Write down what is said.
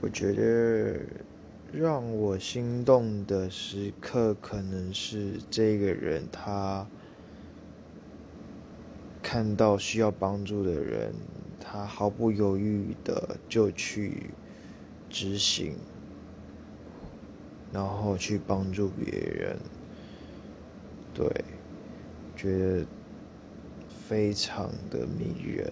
我觉得让我心动的时刻可能是这个人他看到需要帮助的人他毫不犹豫的就去执行然后去帮助别人对觉得非常的迷人。